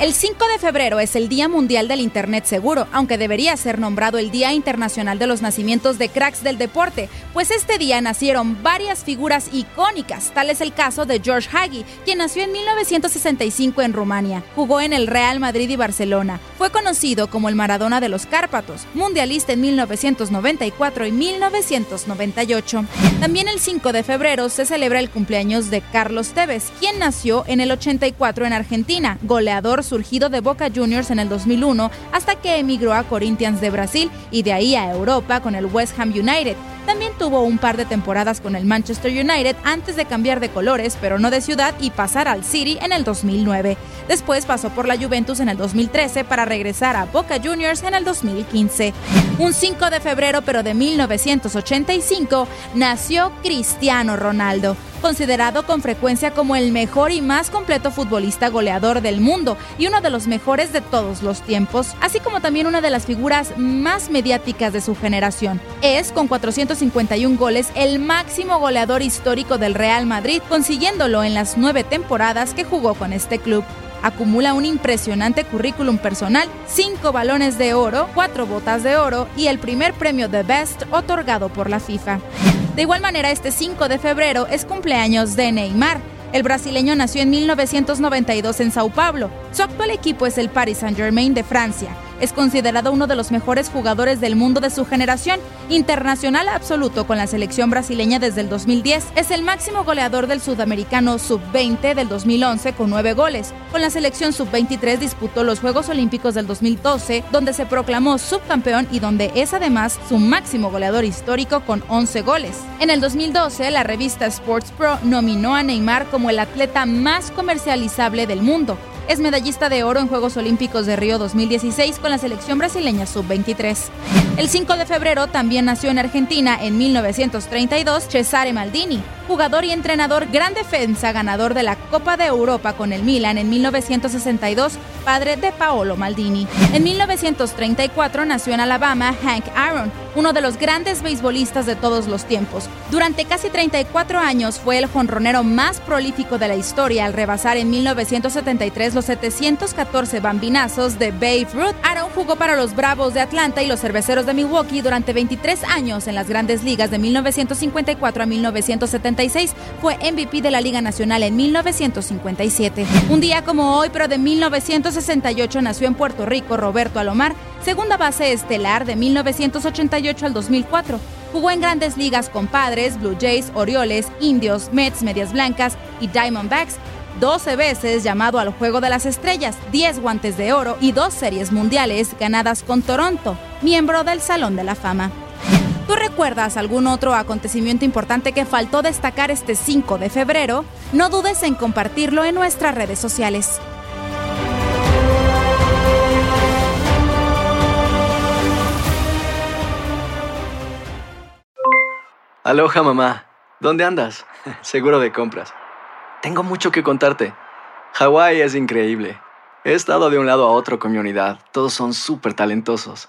El 5 de febrero es el Día Mundial del Internet Seguro, aunque debería ser nombrado el Día Internacional de los Nacimientos de Cracks del Deporte, pues este día nacieron varias figuras icónicas. Tal es el caso de George Hagi, quien nació en 1965 en Rumania. Jugó en el Real Madrid y Barcelona. Fue conocido como el Maradona de los Cárpatos, mundialista en 1994 y 1998. También el 5 de febrero se celebra el cumpleaños de Carlos Tevez, quien nació en el 84 en Argentina, goleador surgido de Boca Juniors en el 2001 hasta que emigró a Corinthians de Brasil y de ahí a Europa con el West Ham United. También tuvo un par de temporadas con el Manchester United antes de cambiar de colores, pero no de ciudad, y pasar al City en el 2009. Después pasó por la Juventus en el 2013 para regresar a Boca Juniors en el 2015. Un 5 de febrero, pero de 1985, nació Cristiano Ronaldo, considerado con frecuencia como el mejor y más completo futbolista goleador del mundo y uno de los mejores de todos los tiempos, así como también una de las figuras más mediáticas de su generación. Es, con 451 goles, el máximo goleador histórico del Real Madrid, consiguiéndolo en las nueve temporadas que jugó con este club acumula un impresionante currículum personal, cinco balones de oro, cuatro botas de oro y el primer premio de Best otorgado por la FIFA. De igual manera, este 5 de febrero es cumpleaños de Neymar. El brasileño nació en 1992 en Sao Paulo. Su actual equipo es el Paris Saint-Germain de Francia. Es considerado uno de los mejores jugadores del mundo de su generación, internacional absoluto con la selección brasileña desde el 2010. Es el máximo goleador del sudamericano sub-20 del 2011 con nueve goles. Con la selección sub-23 disputó los Juegos Olímpicos del 2012, donde se proclamó subcampeón y donde es además su máximo goleador histórico con 11 goles. En el 2012, la revista Sports Pro nominó a Neymar como el atleta más comercializable del mundo. Es medallista de oro en Juegos Olímpicos de Río 2016 con la selección brasileña sub-23. El 5 de febrero también nació en Argentina en 1932 Cesare Maldini, jugador y entrenador gran defensa, ganador de la Copa de Europa con el Milan en 1962, padre de Paolo Maldini. En 1934 nació en Alabama Hank Aaron, uno de los grandes beisbolistas de todos los tiempos. Durante casi 34 años fue el jonronero más prolífico de la historia al rebasar en 1973 los 714 bambinazos de Babe Ruth. Aaron jugó para los Bravos de Atlanta y los Cerveceros de Milwaukee durante 23 años en las grandes ligas de 1954 a 1976. Fue MVP de la Liga Nacional en 1957. Un día como hoy, pero de 1968, nació en Puerto Rico Roberto Alomar, segunda base estelar de 1988 al 2004. Jugó en grandes ligas con Padres, Blue Jays, Orioles, Indios, Mets, Medias Blancas y Diamondbacks 12 veces llamado al Juego de las Estrellas, 10 guantes de oro y dos series mundiales ganadas con Toronto, miembro del Salón de la Fama. ¿Tú recuerdas algún otro acontecimiento importante que faltó destacar este 5 de febrero? No dudes en compartirlo en nuestras redes sociales. Aloha mamá, ¿dónde andas? Seguro de compras. Tengo mucho que contarte. Hawái es increíble. He estado de un lado a otro con mi unidad. Todos son súper talentosos.